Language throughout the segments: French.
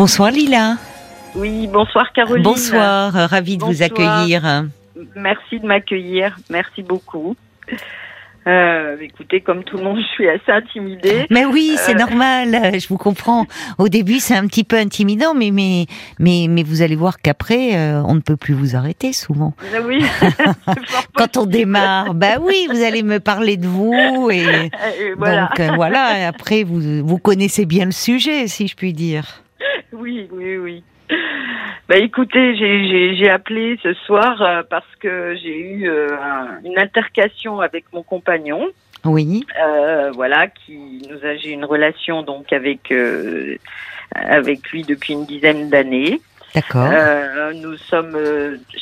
Bonsoir Lila. Oui, bonsoir Caroline. Bonsoir, ravi de vous accueillir. Merci de m'accueillir, merci beaucoup. Euh, écoutez, comme tout le monde, je suis assez intimidée. Mais oui, c'est euh, normal, je vous comprends. Au début, c'est un petit peu intimidant, mais mais mais, mais vous allez voir qu'après, euh, on ne peut plus vous arrêter souvent. Oui. Quand on démarre, bah oui, vous allez me parler de vous et, voilà. donc voilà. Après, vous vous connaissez bien le sujet, si je puis dire. Oui, oui, oui. Bah écoutez, j'ai appelé ce soir euh, parce que j'ai eu euh, une altercation avec mon compagnon. Oui. Euh, voilà, qui nous a j'ai une relation donc avec avec lui depuis une dizaine d'années. D'accord. nous sommes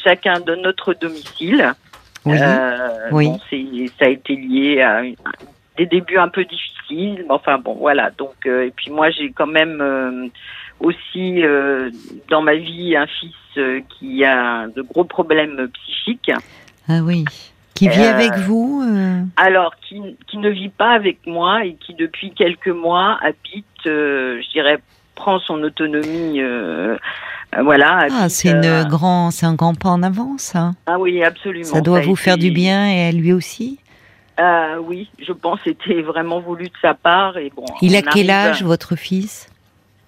chacun de notre domicile. Oui. oui. Bon, ça a été lié à des débuts un peu difficiles. Enfin bon, voilà. Donc et puis moi j'ai quand même aussi euh, dans ma vie un fils euh, qui a de gros problèmes psychiques. Ah oui. Qui vit euh, avec vous Alors, qui, qui, ne vit pas avec moi et qui depuis quelques mois habite, je dirais, prend son autonomie. voilà. Ah, c'est grand, c'est un grand pas en avant, ça. Ah oui, absolument. Ça doit vous faire du bien et à lui aussi. oui, je pense que c'était vraiment voulu de sa part et bon. Il a quel âge votre fils?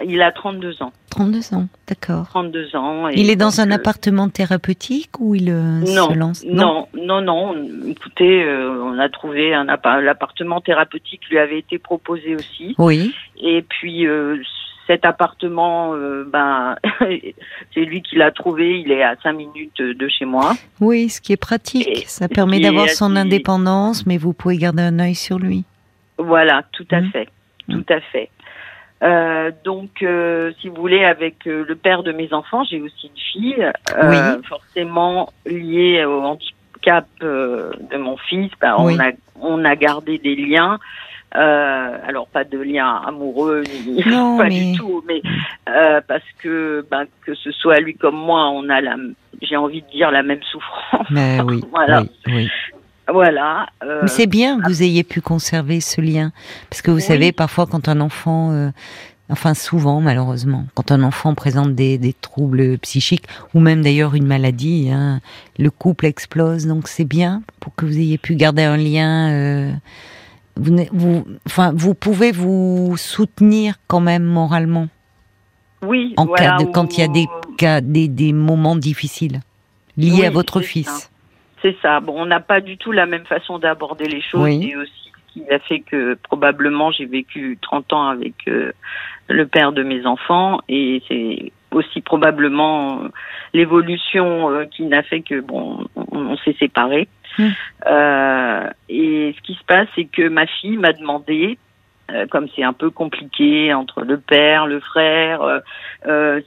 Il a 32 ans. 32 ans, d'accord. 32 ans. il est dans un euh, appartement thérapeutique ou il euh, se lance? non, non, non, Écoutez, euh, on a trouvé un l'appartement thérapeutique lui avait été proposé aussi. Oui. Et puis cet appartement, ben, c'est lui qui l'a trouvé. Il est à 5 minutes de chez moi. Oui, ce qui est pratique. Ça permet d'avoir son indépendance, mais vous pouvez garder un œil sur lui. Voilà, tout à mmh. fait, mmh. tout à fait. Euh, donc, euh, si vous voulez, avec euh, le père de mes enfants, j'ai aussi une fille, euh, forcément liée au handicap de mon fils. Ben, on a on a gardé des liens. alors pas de liens amoureux ni non, pas mais... du tout, mais parce que ben, que ce soit lui comme moi, on a la, j'ai envie de dire la même souffrance. Mais oui, voilà. Oui, voilà. Euh, c'est bien que vous ayez pu conserver ce lien, parce que vous savez, parfois quand un enfant, euh, enfin souvent malheureusement, quand un enfant présente des, des troubles psychiques ou même d'ailleurs une maladie, hein, le couple explose. Donc c'est bien pour que vous ayez pu garder un lien. Euh, vous, vous, enfin, vous pouvez vous soutenir quand même moralement. Oui. En cas de, quand il y a des cas, des, des moments difficiles liés à votre fils. C'est ça. Bon, on n'a pas du tout la même façon d'aborder les choses et aussi ce qui a fait que probablement j'ai vécu 30 ans avec euh, le père de mes enfants et c'est aussi probablement euh, l'évolution euh, qui n'a fait que bon, on, s'est séparés. Mmh. et ce qui se passe, c'est que ma fille m'a demandé comme c'est un peu compliqué entre le père, le frère,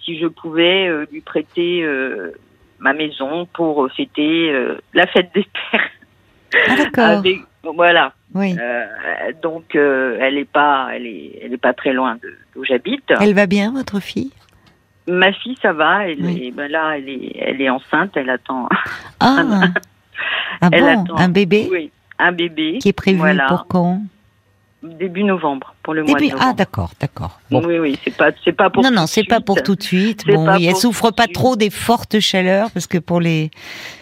si je pouvais lui prêter ma maison pour fêter euh, la fête des pères. Ah, d'accord. voilà. Oui. Euh, donc euh, elle est pas, elle est, elle est pas très loin d'où j'habite. Elle va bien, votre fille? Ma fille, ça va. Elle est, ben là, elle est, elle est enceinte. Elle attend. Ah. ah bon, un bébé? Oui, un bébé. Qui est prévu pour quand? Début novembre, pour le mois de novembre. Ah d'accord, d'accord. Oui, oui, c'est pas, c'est pas pour. Non, non, c'est pas pour tout de suite. Bon, oui, elle souffre pas trop des fortes chaleurs parce que pour les,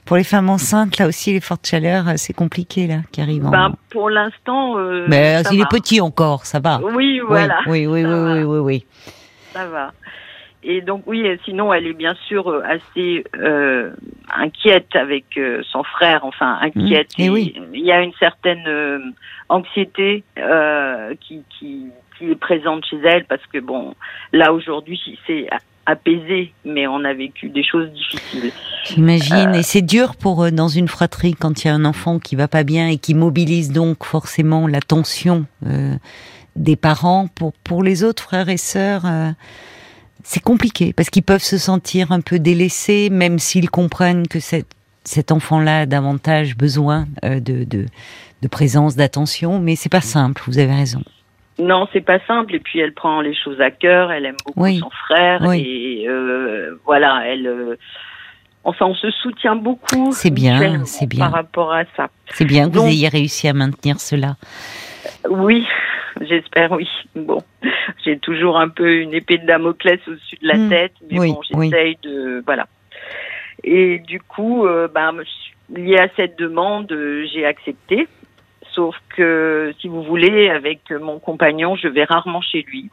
pour les femmes enceintes, là aussi, les fortes chaleurs, euh, c'est compliqué là, qui arrivent. Ben, pour l'instant. Euh, Mais il est petit encore, ça va. Oui, voilà. Oui, oui, oui, oui, oui, oui, Ça va. Et donc oui, sinon elle est bien sûr euh, assez euh, inquiète avec euh, son frère, enfin inquiète. Mmh. Et oui. Il y a une certaine euh, anxiété qui, qui, qui, est présente chez elle parce que bon, là aujourd'hui c'est apaisé, mais on a vécu des choses difficiles. J'imagine, et c'est dur pour dans une fratrie quand il y a un enfant qui va pas bien et qui mobilise donc forcément l'attention des parents pour pour les autres frères et sœurs c'est compliqué parce qu'ils peuvent se sentir un peu délaissés, même s'ils comprennent que cet enfant-là a davantage besoin euh, de, de, présence, d'attention, mais c'est pas simple. Vous avez raison. Non, c'est pas simple. Et puis elle prend les choses à cœur. Elle aime beaucoup son frère et euh, voilà, elle. Euh, enfin, on se soutient beaucoup. C'est bien, c'est bien. Par rapport à ça. C'est bien que vous ayez réussi à maintenir cela. Oui, j'espère oui. Bon, j'ai toujours un peu une épée de Damoclès au-dessus de la hmm. tête, mais bon, j'essaye de voilà. Et du coup, euh, bah, lié à cette demande, euh, j'ai accepté. Sauf que, si vous voulez, avec mon compagnon, je vais rarement chez lui,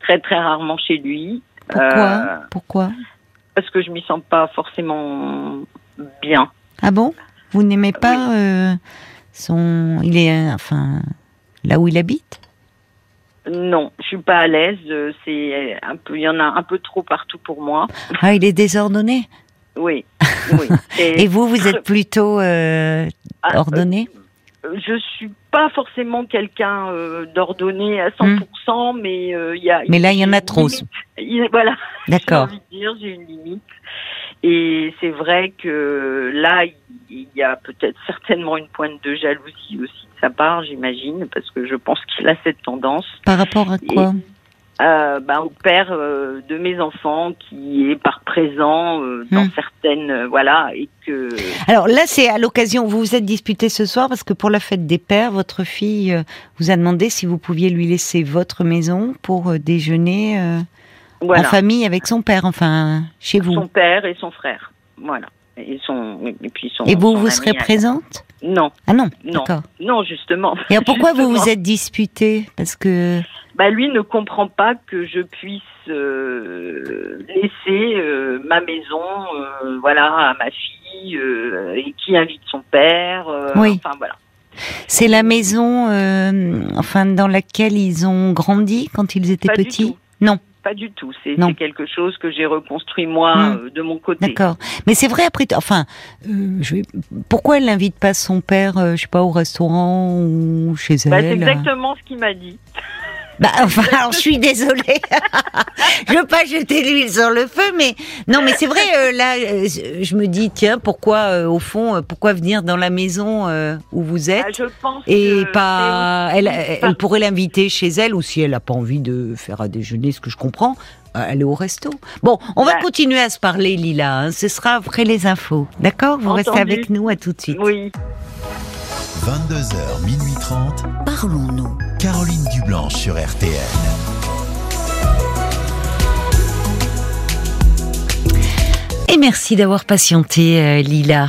très très rarement chez lui. Pourquoi? Euh, Pourquoi? Parce que je m'y sens pas forcément bien. Ah bon? Vous n'aimez pas son, il est, enfin, là où il habite? Non, je suis pas à l'aise. C'est un peu, il y en a un peu trop partout pour moi. Ah, il est désordonné? Oui. Et, vous, vous êtes plutôt euh, ah, ordonné? euh, Je suis pas forcément quelqu'un euh, d'ordonné à 100%, hmm. mais il y a. Mais là, il y en a trop. voilà. D'accord. J'ai une limite. Et c'est vrai que là, il y a peut-être certainement une pointe de jalousie aussi de sa part, j'imagine, parce que je pense qu'il a cette tendance. Par rapport à quoi? euh, bah, au père euh, de mes enfants qui est par présent euh, dans hmm. certaines euh, voilà et que alors là c'est à l'occasion vous vous êtes disputé ce soir parce que pour la fête des pères votre fille vous a demandé si vous pouviez lui laisser votre maison pour déjeuner en famille avec son père enfin chez vous. Son père et son frère. Voilà. Et son et puis son et vous vous serez présente non. Ah non, non. non justement. Et pourquoi vous vous êtes disputé parce que bah, lui ne comprend pas que je puisse euh, laisser euh, ma maison euh, voilà à ma fille et qui invite son père oui. enfin voilà. C'est la maison enfin dans laquelle ils ont grandi quand ils étaient petits non pas du tout. C'est quelque chose que j'ai reconstruit moi hmm. de mon côté. D'accord. Mais c'est vrai après. Enfin, je vais... pourquoi elle n'invite pas son père, je sais pas, au restaurant ou chez bah, elle C'est exactement ce qu'il m'a dit. Bah, enfin, alors, je suis désolée. je veux pas jeter l'huile sur le feu, mais non, mais c'est vrai. Euh, là, euh, je me dis, tiens, pourquoi, euh, au fond, pourquoi venir dans la maison où vous êtes ah, je pense et pas, elle, elle pourrait l'inviter chez elle, ou si elle a pas envie de faire à déjeuner, ce que je comprends, aller au resto. Bon, on va bah. continuer à se parler, Lila. Hein. Ce sera après les infos, d'accord? Vous restez avec nous. À tout de suite. Oui. 22h, minuit 30. Parlons-nous. Sur RTN. Et merci d'avoir patienté, euh, Lila.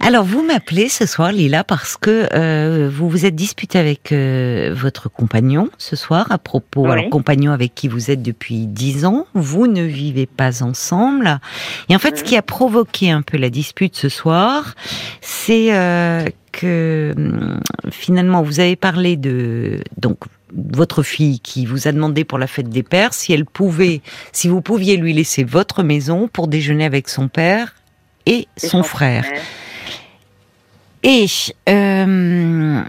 Alors, vous m'appelez ce soir, Lila, parce que euh, vous vous êtes disputé avec euh, votre compagnon ce soir à propos, alors compagnon avec qui vous êtes depuis dix ans. Vous ne vivez pas ensemble. Et en fait, ce qui a provoqué un peu la dispute ce soir, c'est euh, que hum, finalement, vous avez parlé de donc votre fille qui vous a demandé pour la fête des pères si elle pouvait, si vous pouviez lui laisser votre maison pour déjeuner avec son père et, son, frère. Et euh,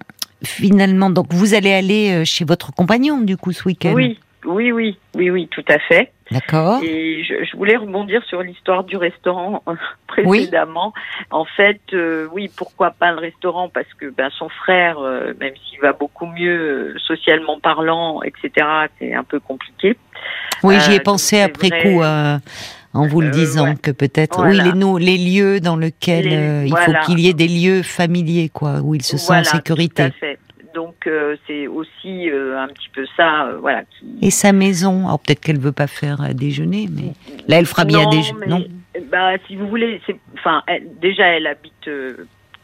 finalement, donc vous allez aller euh, chez votre compagnon du coup ce week-end? Oui, oui, oui, oui, oui, tout à fait. D'accord. Et je, voulais rebondir sur l'histoire du restaurant euh, précédemment. En fait, oui, pourquoi pas le restaurant? Parce que ben, son frère, même s'il va beaucoup mieux socialement parlant, etc., c'est un peu compliqué. Oui, j'y ai pensé après coup en vous le euh, disant que peut-être oui les, les lieux dans lesquels euh, il faut qu'il y ait des lieux familiers quoi où il se sent en sécurité. Donc euh, c'est aussi un petit peu ça voilà. Et sa maison alors peut-être qu'elle veut pas faire à déjeuner mais là elle fera bien déjeuner non? Bah si vous voulez enfin déjà elle habite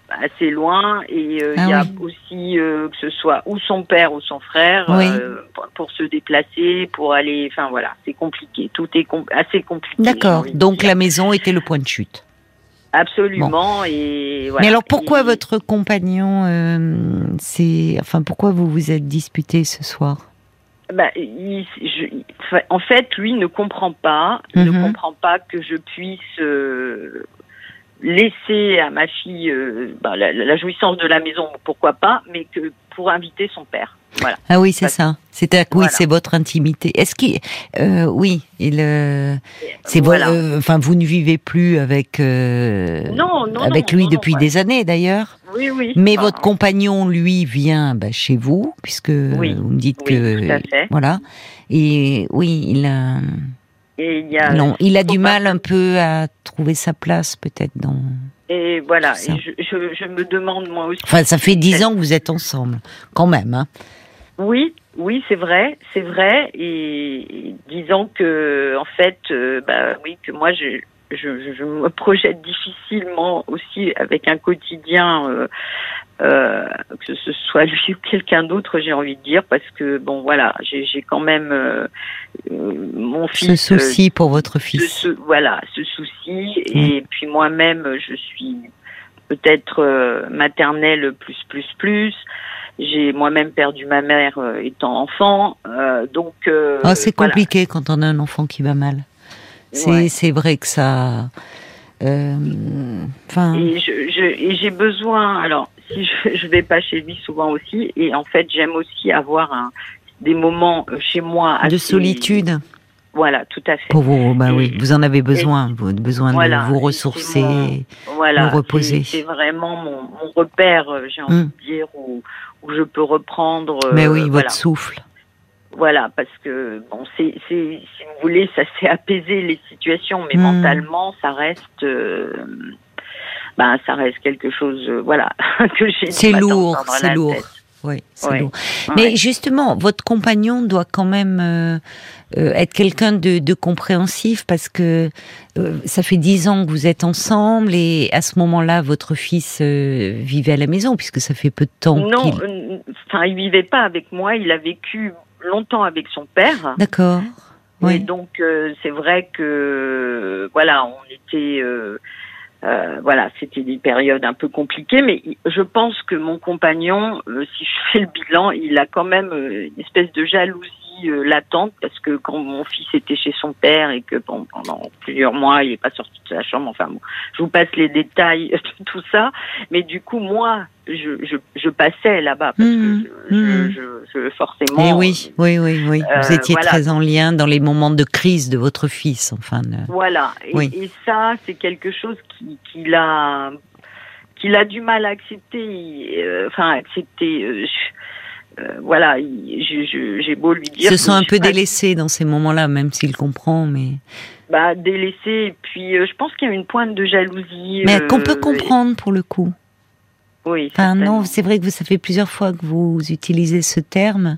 assez loin et euh, ah il y a aussi euh, que ce soit ou son père ou son frère euh, pour, se déplacer, pour aller, enfin voilà, c'est compliqué, tout est assez compliqué. D'accord, donc la maison était le point de chute. Absolument et voilà. Mais alors pourquoi votre compagnon, c'est, enfin pourquoi vous vous êtes disputé ce soir? Bah, en fait, lui ne comprend pas, ne mhm. comprend pas que je puisse laisser à ma fille euh, bah, la, jouissance de la maison, pourquoi pas, mais que pour inviter son père. Voilà. Ah oui, c'est ça. C'est oui, c'est votre intimité. Est-ce qu'il, euh, oui, il, euh, c'est voilà. enfin, vous ne vivez plus avec, non, non, avec lui depuis des années d'ailleurs? Oui, oui. Mais votre compagnon, lui, vient bah, chez vous, puisque vous me dites que, voilà. Et oui, il a il a non, il a du mal un peu à trouver sa place peut-être dans Et voilà, je, je, me demande moi aussi. Enfin, ça fait dix ans que vous êtes ensemble, quand même. Hein. Oui, oui, c'est vrai, c'est vrai. Et, disons que, en fait, euh, bah oui, que moi, je, je, je, me projette difficilement aussi avec un quotidien, euh, euh, que ce soit lui ou quelqu'un d'autre, j'ai envie de dire, parce que bon, voilà, j'ai quand même euh, mon fils. Ce souci pour votre fils. voilà, ce souci, et puis moi-même, je suis peut-être maternelle plus plus plus. J'ai moi-même perdu ma mère étant enfant, donc. Ah, c'est compliqué quand on a un enfant qui va mal. C'est vrai que ça. Euh, enfin. et j'ai besoin. Alors, si je, je vais pas chez lui souvent aussi, et en fait, j'aime aussi avoir un, des moments euh, chez moi de solitude. Voilà, tout à fait. Pour vous, bah oui, vous en avez besoin, vous besoin de vous ressourcer, voilà, vous reposer. C'est vraiment mon, mon, repère, euh, j'ai envie hum. de dire, où, où, je peux reprendre. Mais oui, votre souffle. Voilà, parce que bon, c'est, si vous voulez, ça s'est apaisé les situations, mais hmm. mentalement, ça reste, euh, ben, ça reste quelque chose, euh, voilà, que j'ai. C'est lourd, c'est lourd. Oui, c'est lourd. Mais justement, votre compagnon doit quand même euh, être quelqu'un de, de, compréhensif parce que ça fait dix ans que vous êtes ensemble et à ce moment-là, votre fils vivait à la maison puisque ça fait peu de temps. Non, enfin, il vivait pas avec moi. Il a vécu longtemps avec son père. D'accord. Oui. donc euh, c'est vrai que voilà, on était euh, euh, voilà, c'était des périodes un peu compliquées, mais je pense que mon compagnon, si je fais le bilan, il a quand même une espèce de jalousie euh, latente parce que quand mon fils était chez son père et que bon, pendant plusieurs mois il n'est pas sorti de sa chambre, enfin bon, je vous passe les détails de tout ça, mais du coup moi je, je, je passais là-bas parce que mmh, je, mmh. je, forcément. Et oui, oui, oui, oui. Vous euh, étiez très en lien dans les moments de crise de votre fils, enfin. Voilà. Et, et ça, c'est quelque chose qui, qu'il a, qu'il a du mal à accepter. Euh, enfin, accepter. Euh, voilà, j'ai beau lui dire. Il se sent un peu délaissé dans ces moments-là, même s'il comprend, mais. Bah, délaissé, et puis euh, je pense qu'il y a une pointe de jalousie. Mais qu'on peut euh, comprendre pour le coup. Oui. Enfin, non, c'est vrai que vous, ça fait plusieurs fois que vous utilisez ce terme,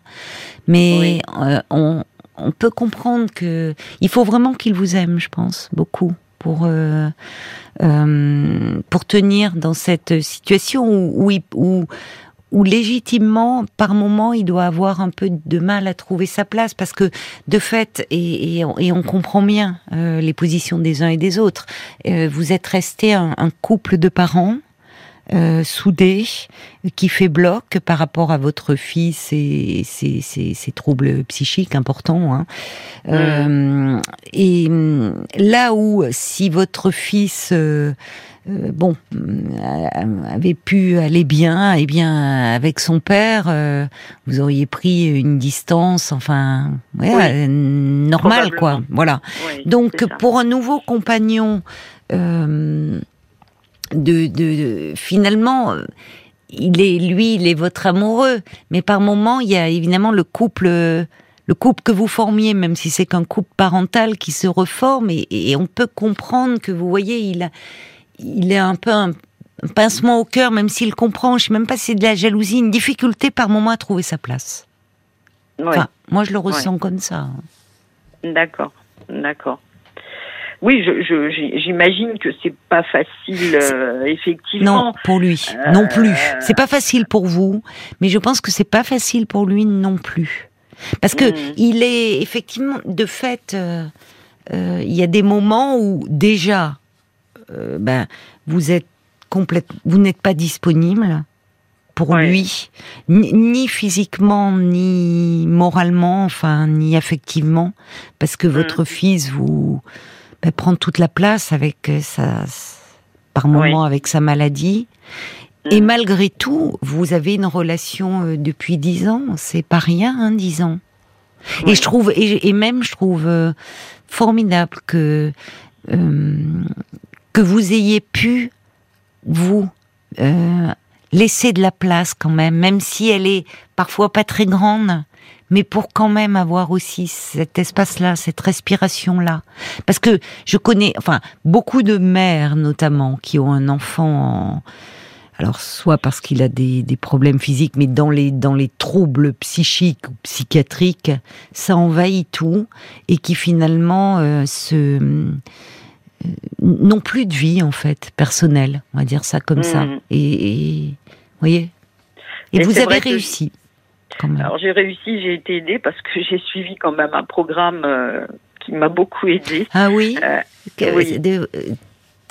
mais on, on, peut comprendre que il faut vraiment qu'il vous aime, je pense, beaucoup pour pour tenir dans cette situation où, où, où où légitimement, par moment, il doit avoir un peu de mal à trouver sa place, parce que de fait, et, et, on, comprend bien euh, les positions des uns et des autres, euh, vous êtes resté un, couple de parents. Euh, soudés, qui fait bloc par rapport à votre fils et ses, troubles psychiques importants. Hein. Euh, et là où, si votre fils euh, bon, euh, avait pu aller bien, et bien avec son père, euh, vous auriez pris une distance, enfin, ouais, normale, quoi. Voilà. Donc, pour un nouveau compagnon, de, de, finalement, il est, lui, il est votre amoureux, mais par moment, il y a évidemment le couple le couple que vous formiez, même si c'est qu'un couple parental qui se reforme, et, et, on peut comprendre que vous voyez, il a, il est un peu un, pincement au cœur, même s'il comprend, je sais même pas si c'est de la jalousie, une difficulté par moment à trouver sa place. Enfin, moi je le ressens comme ça. D'accord, d'accord. Oui, j'imagine que c'est pas facile, euh, effectivement. Non, pour lui, non plus. Euh, c'est pas facile pour vous, mais je pense que c'est pas facile pour lui non plus, parce que hmm. il est effectivement, de fait, euh, il y a des moments où déjà euh, ben, vous êtes complète, vous n'êtes pas disponible pour lui, ni, physiquement, ni moralement, enfin, ni affectivement, parce que votre mm. fils vous ben, prend toute la place avec euh, sa, par moment avec sa maladie. Et mm. malgré tout, vous avez une relation euh, depuis dix ans, c'est pas rien, hein, dix ans. Et je trouve, et, même je trouve formidable que que vous ayez pu, vous, euh, laisser de la place quand même, même si elle est parfois pas très grande, mais pour quand même avoir aussi cet espace-là, cette respiration-là. Parce que je connais, enfin, beaucoup de mères notamment qui ont un enfant en alors soit parce qu'il a des, problèmes physiques, mais dans les dans les troubles psychiques ou psychiatriques, ça envahit tout et qui finalement euh, se euh, n'ont plus de vie en fait personnelle, on va dire ça comme ça. Mm. Et, voyez. Et, vous avez réussi. Alors j'ai réussi, j'ai été aidée parce que j'ai suivi quand même un programme euh, qui m'a beaucoup aidée. Ah oui. oui.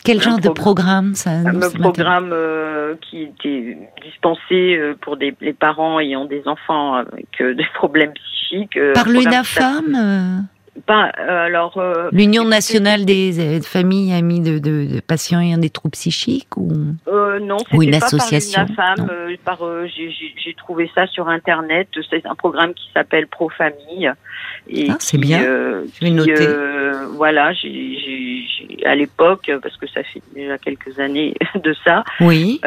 Quel genre de programme ça Un programme euh, qui était dispensé euh, pour des, les parents ayant des enfants avec euh, des problèmes psychiques. Par l'UNAFAM pas, alors. L'Union nationale des familles amies de, de, de, patients ayant des troubles psychiques ou Non, c'était une pas association. Par l'UNAFAM. j'ai trouvé ça sur internet. C'est un programme qui s'appelle Pro Famille. ah, c'est bien. Je vais noter. voilà, j'ai à l'époque, parce que ça fait déjà quelques années de ça. Oui.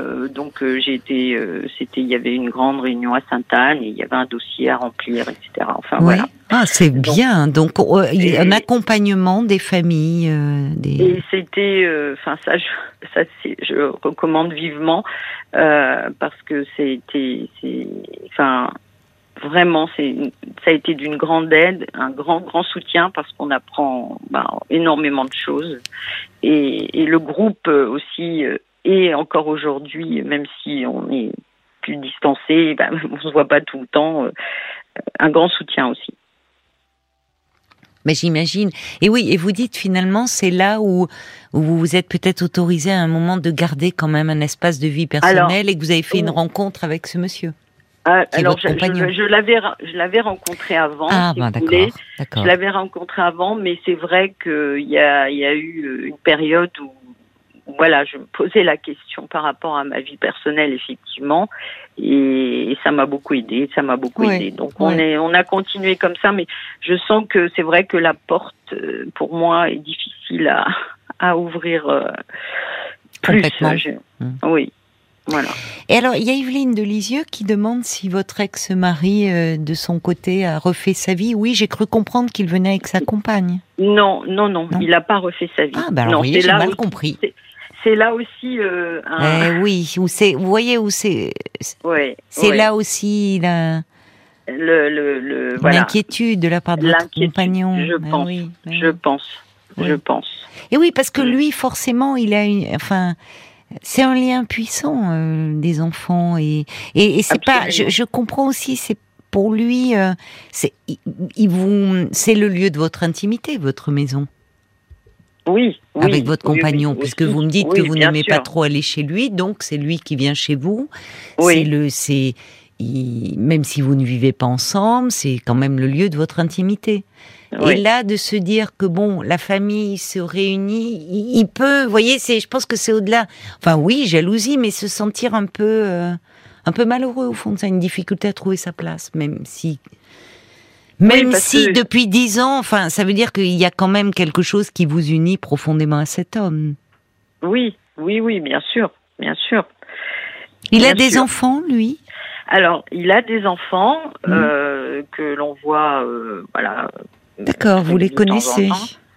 Euh, donc euh, j'ai été, euh, c'était, il y avait une grande réunion à Sainte-Anne et il y avait un dossier à remplir, etc. Enfin voilà. Ah, c'est bien. Donc il y a un accompagnement des familles. des... Et c'était, enfin ça, je, ça je recommande vivement parce que c'était, enfin vraiment, c'est, ça a été d'une grande aide, un grand, grand soutien parce qu'on apprend ben, énormément de choses. Et, et, le groupe aussi, et encore aujourd'hui, même si on est plus distancé, ben, on se voit pas tout le temps, euh, un grand soutien aussi. Mais j'imagine. Et oui, et vous dites finalement, c'est là où, vous vous êtes peut-être autorisé à un moment de garder quand même un espace de vie personnel et que vous avez fait une rencontre avec ce monsieur. Ah, alors, je, je, l'avais, je l'avais rencontré avant. Ah, si bah, vous voulez. Je l'avais rencontré avant, mais c'est vrai qu'il y a, il y a eu euh, une période où, voilà, je me posais la question par rapport à ma vie personnelle, effectivement, et, ça m'a beaucoup aidé. Ça m'a beaucoup aidé. Donc, on est, on a continué comme ça, mais je sens que c'est vrai que la porte, euh, pour moi, est difficile à, à ouvrir. Euh, plus. Mmh. Oui. Voilà. Et alors, il y a Evelyne de Lisieux qui demande si votre ex-mari, euh, de son côté, a refait sa vie. Oui, j'ai cru comprendre qu'il venait avec sa compagne. Non, non, non, il n'a pas refait sa vie. Ah, ben alors, j'ai mal compris. C'est là aussi euh, un... eh oui, où c'est, vous voyez où c'est. Ouais, c'est là aussi la. Le, le, le L'inquiétude de la part de votre compagnon. Je ben pense. Oui, ben je pense. Je pense. Et oui, parce que lui, forcément, il a une, enfin, c'est un lien puissant euh, des enfants et et, c'est pas. Je, comprends aussi. C'est pour lui. Euh, c'est il, vous. C'est le lieu de votre intimité, votre maison. Oui, avec votre compagnon, puisque vous me dites que vous n'aimez pas trop aller chez lui, donc c'est lui qui vient chez vous. C'est le, c'est, même si vous ne vivez pas ensemble, c'est quand même le lieu de votre intimité. Et là, de se dire que bon, la famille se réunit, il, peut, vous voyez, c'est, je pense que c'est au-delà. Enfin, oui, jalousie, mais se sentir un peu, euh, un peu malheureux au fond ça, une difficulté à trouver sa place, même si, même si depuis dix ans, enfin, ça veut dire qu'il y a quand même quelque chose qui vous unit profondément à cet homme. Oui, oui, oui, bien sûr, bien sûr. Il a des enfants, lui? Alors, il a des enfants mmh. euh, que l'on voit, euh, voilà, D'accord, vous les connaissez?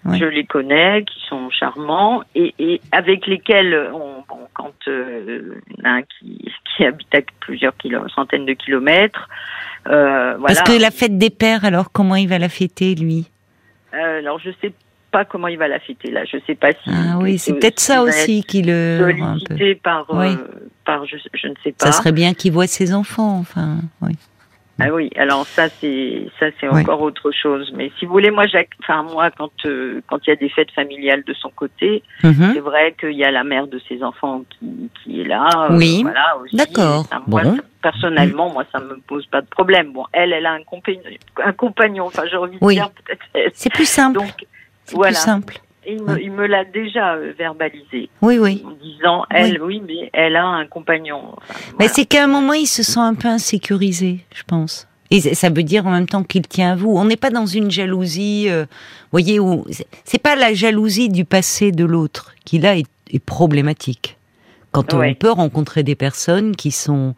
Je les connais, qui sont charmants et, et avec lesquels, on, bon, quand euh, un qui, qui habite à plusieurs centaines de kilomètres, euh, voilà. Parce que la fête des pères, alors comment il va la fêter lui? Euh, Alors je sais pas comment il va la fêter là. Je sais pas si. Ah oui, c'est peut-être ça aussi qui le. Sollicité par, euh, par je, je, ne sais pas. Ça serait bien qu'il voit ses enfants, enfin, oui. Ah oui, alors ça c'est ça c'est encore autre chose. Mais si vous voulez, moi, enfin moi, quand euh, quand il y a des fêtes familiales de son côté, mhm. c'est vrai qu'il y a la mère de ses enfants qui, qui est là. Euh, oui. Voilà, D'accord. Bon. personnellement, moi, ça me pose pas de problème. Bon, elle, elle a un compagnon, un compagnon. Enfin, j'ai envie de dire peut-être. C'est plus simple. Donc voilà. Plus simple. Il me, il me l'a déjà euh, verbalisé. Oui, oui. En disant, elle, oui, mais elle a un compagnon. Mais c'est qu'à un moment, il se sent un peu insécurisé, je pense. Et ça veut dire en même temps qu'il tient à vous. On n'est pas dans une jalousie, euh, voyez, où c'est pas la jalousie du passé de l'autre qui là est, problématique. Quand on peut rencontrer des personnes qui sont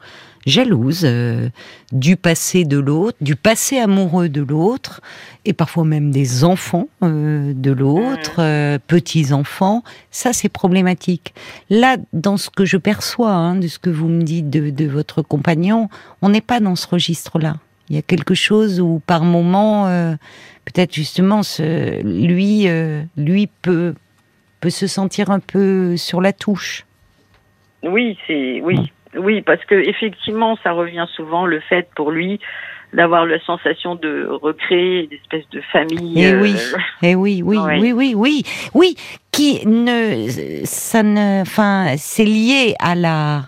jalouse euh, du passé de l'autre, du passé amoureux de l'autre, et parfois même des enfants euh, de l'autre, mmh. petits enfants. Ça, c'est problématique. Là, dans ce que je perçois hein, de ce que vous me dites de, de votre compagnon, on n'est pas dans ce registre-là. Il y a quelque chose où, par moment, peut-être justement, ce, lui, lui peut peut se sentir un peu sur la touche. Oui, c'est oui, oui, parce que effectivement, ça revient souvent le fait pour lui d'avoir la sensation de recréer une espèce de famille. Et eh oui, et eh oui, oui, oui, oui, oui, oui, qui ne, ça ne, enfin, c'est lié à la,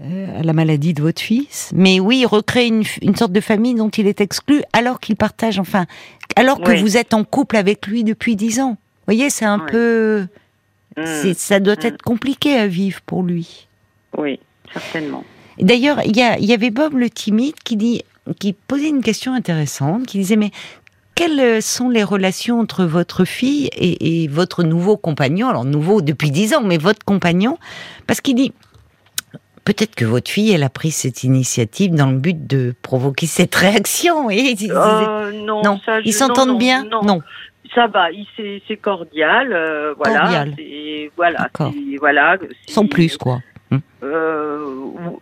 euh, à la maladie de votre fils. Mais oui, recréer une, une, sorte de famille dont il est exclu, alors qu'il partage, enfin, alors que vous êtes en couple avec lui depuis dix ans. Vous voyez, c'est un peu, mmh. ça doit mmh. être compliqué à vivre pour lui. Oui, certainement. D'ailleurs, il y, y, avait Bob le timide qui dit, qui posait une question intéressante, qui disait mais quelles sont les relations entre votre fille et, et votre nouveau compagnon? Alors nouveau depuis dix ans, mais votre compagnon, parce qu'il dit peut-être que votre fille, elle a pris cette initiative dans le but de provoquer cette réaction. Et, euh, non, non. ils s'entendent bien? Non. Ça va, c'est cordial, euh, voilà. Cordial. Voilà, voilà. Sans plus, quoi. Euh,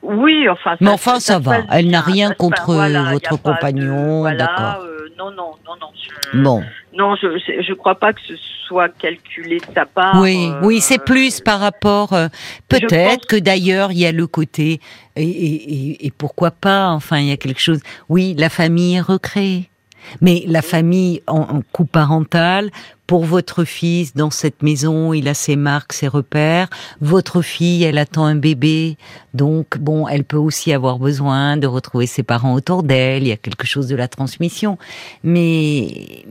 oui, enfin. Mais enfin, ça, va. Elle n'a rien contre votre compagnon. D'accord. Euh, non, non, non, non. bon. Non, je, je crois pas que ce soit calculé de sa part. Oui, euh, oui, c'est plus par rapport. Euh, peut-être que d'ailleurs il y a le côté et, et, et, pourquoi pas. Enfin, il y a quelque chose. Oui, la famille est recréée. Mais la famille en, en parental, pour votre fils, dans cette maison, il a ses marques, ses repères. Votre fille, elle attend un bébé. Donc, bon, elle peut aussi avoir besoin de retrouver ses parents autour d'elle. Il y a quelque chose de la transmission. Mais,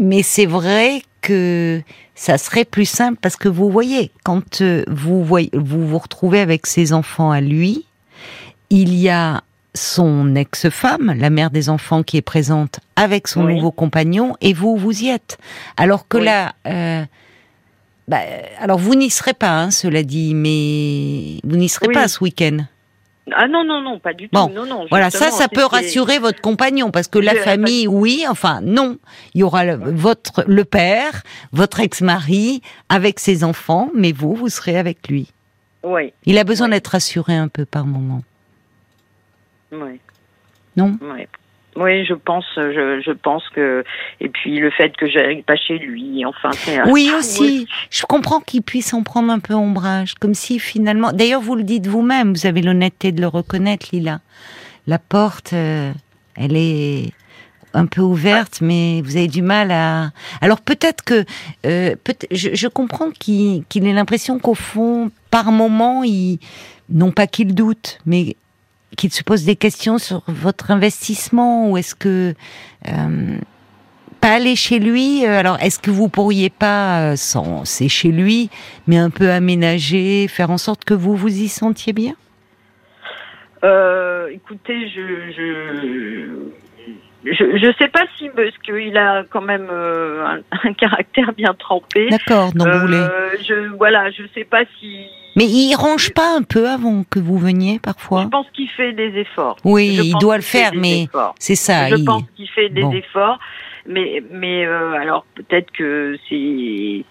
mais c'est vrai que ça serait plus simple parce que vous voyez, quand euh, vous voyez, vous vous retrouvez avec ses enfants à lui, il y a son ex-femme, la mère des enfants qui est présente avec son nouveau compagnon, et vous, vous y êtes. Alors que là, euh, bah, alors vous n'y serez pas, hein, cela dit, mais vous n'y serez pas ce week-end. Ah non, non, non, pas du tout. non, non, voilà, ça, ça peut rassurer votre compagnon, parce que la famille, oui, enfin, non. Il y aura le, votre, le père, votre ex-mari, avec ses enfants, mais vous, vous serez avec lui. Oui. Il a besoin d'être rassuré un peu par moment. Oui. Non Oui. Oui, je pense, je, je, pense que et puis le fait que j'arrive pas chez lui, enfin c'est. Oui aussi, je comprends qu'il puisse en prendre un peu ombrage, comme si finalement. D'ailleurs, vous le dites vous-même, vous avez l'honnêteté de le reconnaître, Lila. La porte, euh, elle est un peu ouverte, mais vous avez du mal à. Alors peut-être que euh, peut je, je, comprends qu'il qu'il ait l'impression qu'au fond, par moment, il non pas qu'il doute, mais qu'il se pose des questions sur votre investissement ou est-ce que euh, pas aller chez lui euh, Alors est-ce que vous pourriez pas, euh, sans c'est chez lui, mais un peu aménager, faire en sorte que vous vous y sentiez bien? Écoutez, je je ne sais pas si parce qu'il a quand même un, un, caractère bien trempé. D'accord, donc vous voulez. Je voilà, je sais pas si mais il range pas un peu avant que vous veniez parfois Je pense qu'il fait des efforts. Oui, il doit le faire, mais c'est ça. Je pense qu'il fait des efforts, mais mais euh, alors peut-être que c'est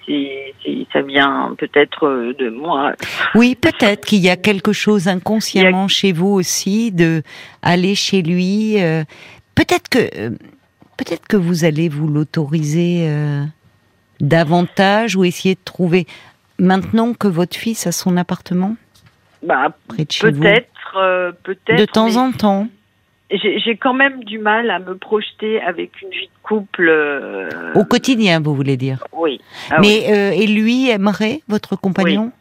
ça vient peut-être euh, de moi. Oui, peut-être qu'il y a quelque chose inconsciemment chez vous aussi de aller chez lui. Euh, peut-être que peut-être que vous allez vous l'autoriser davantage ou essayer de trouver maintenant que votre fils a son appartement bah, Peut-être, euh, peut-être. De temps en temps. J'ai quand même du mal à me projeter avec une vie de couple. Euh, Au quotidien, vous voulez dire Oui. Ah Mais euh, et lui aimerait votre compagnon?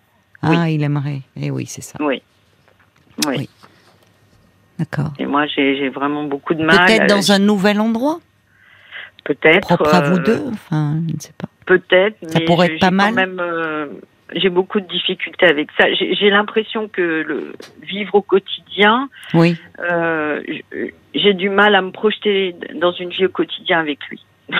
Ah, il aimerait. Eh oui, c'est ça. Oui. Oui. D'accord. Et moi, j'ai vraiment beaucoup de mal. Peut-être dans un nouvel endroit? Peut-être. Propre à vous deux. Enfin, je ne sais pas. Peut-être, mais ça pourrait être pas mal. Même, euh, j'ai beaucoup de difficultés avec ça. J'ai l'impression que le vivre au quotidien, oui, euh, j'ai du mal à me projeter dans une vie au quotidien avec lui.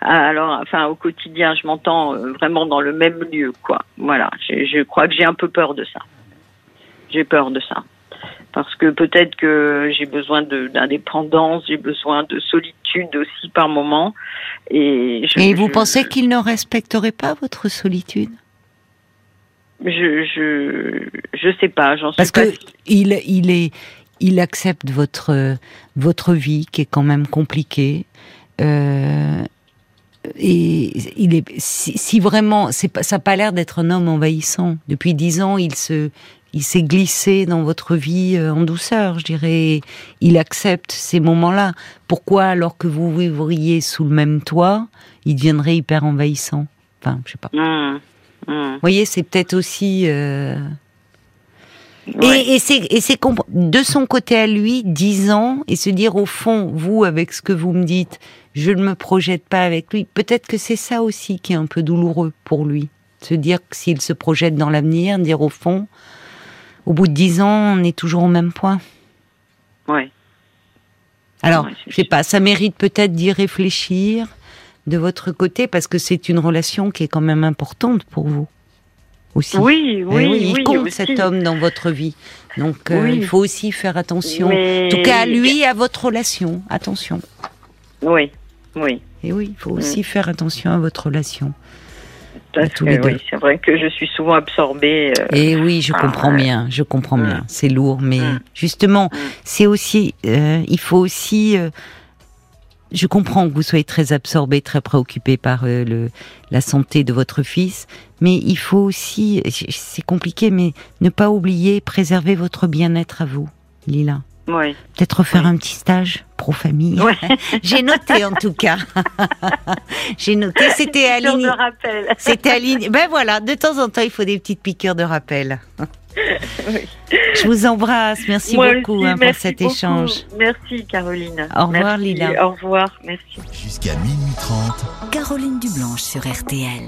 Alors, enfin, au quotidien, je m'entends euh, vraiment dans le même lieu, quoi. Voilà. Je, je crois que j'ai un peu peur de ça. J'ai peur de ça. Parce que peut-être que j'ai besoin d'indépendance, j'ai besoin de solitude aussi par moment. Et, et vous pensez qu'il ne respecterait pas votre solitude? Je, je je sais pas, j'en suis Parce pas. que il il est il accepte votre votre vie qui est quand même compliquée. Euh, et il est si, si vraiment c'est ça n'a pas l'air d'être un homme envahissant. Depuis dix ans, il se il s'est glissé dans votre vie euh, en douceur, je dirais. Il accepte ces moments-là. Pourquoi, alors que vous vivriez sous le même toit, il deviendrait hyper envahissant? Enfin, je sais pas. Mmh, mmh. Vous voyez, c'est peut-être aussi. Euh... Ouais. Et, et c'est de son côté à lui, dix ans, et se dire au fond, vous, avec ce que vous me dites, je ne me projette pas avec lui. Peut-être que c'est ça aussi qui est un peu douloureux pour lui. Se dire que s'il se projette dans l'avenir, dire au fond, au bout de dix ans, on est toujours au même point. Ouais. Alors, ouais, je sais pas, ça mérite peut-être d'y réfléchir de votre côté parce que c'est une relation qui est quand même importante pour vous aussi. Oui, oui, oui. Il oui, compte aussi. cet homme dans votre vie. Donc, euh, il faut aussi faire attention. Mais- En tout cas, à lui, à votre relation. Attention. Oui, oui. Et oui, il faut aussi faire attention à votre relation. Oui, c'est vrai que je suis souvent absorbée. euh, Et oui, je comprends ouais. bien, je comprends Mm. bien. C'est lourd, mais Mm. justement, Mm. c'est aussi, euh, il faut aussi. euh, je comprends que vous soyez très absorbé, très préoccupé par euh, le, la santé de votre fils, mais il faut aussi, c'est compliqué, mais ne pas oublier, préserver votre bien-être à vous, Lila. Oui. Peut-être faire Oui. un petit stage pro-famille. Ouais. J'ai noté en tout cas. J'ai noté, c'était rappel. C'était Aline. Ben voilà, de temps en temps, il faut des petites piqûres de rappel. Oui. Je vous embrasse. Merci Moi beaucoup aussi, hein, pour cet beaucoup. échange. Merci Caroline. Au revoir, Merci. Lila. Au revoir, merci. Jusqu'à minuit 30. Caroline Dublanche sur RTL.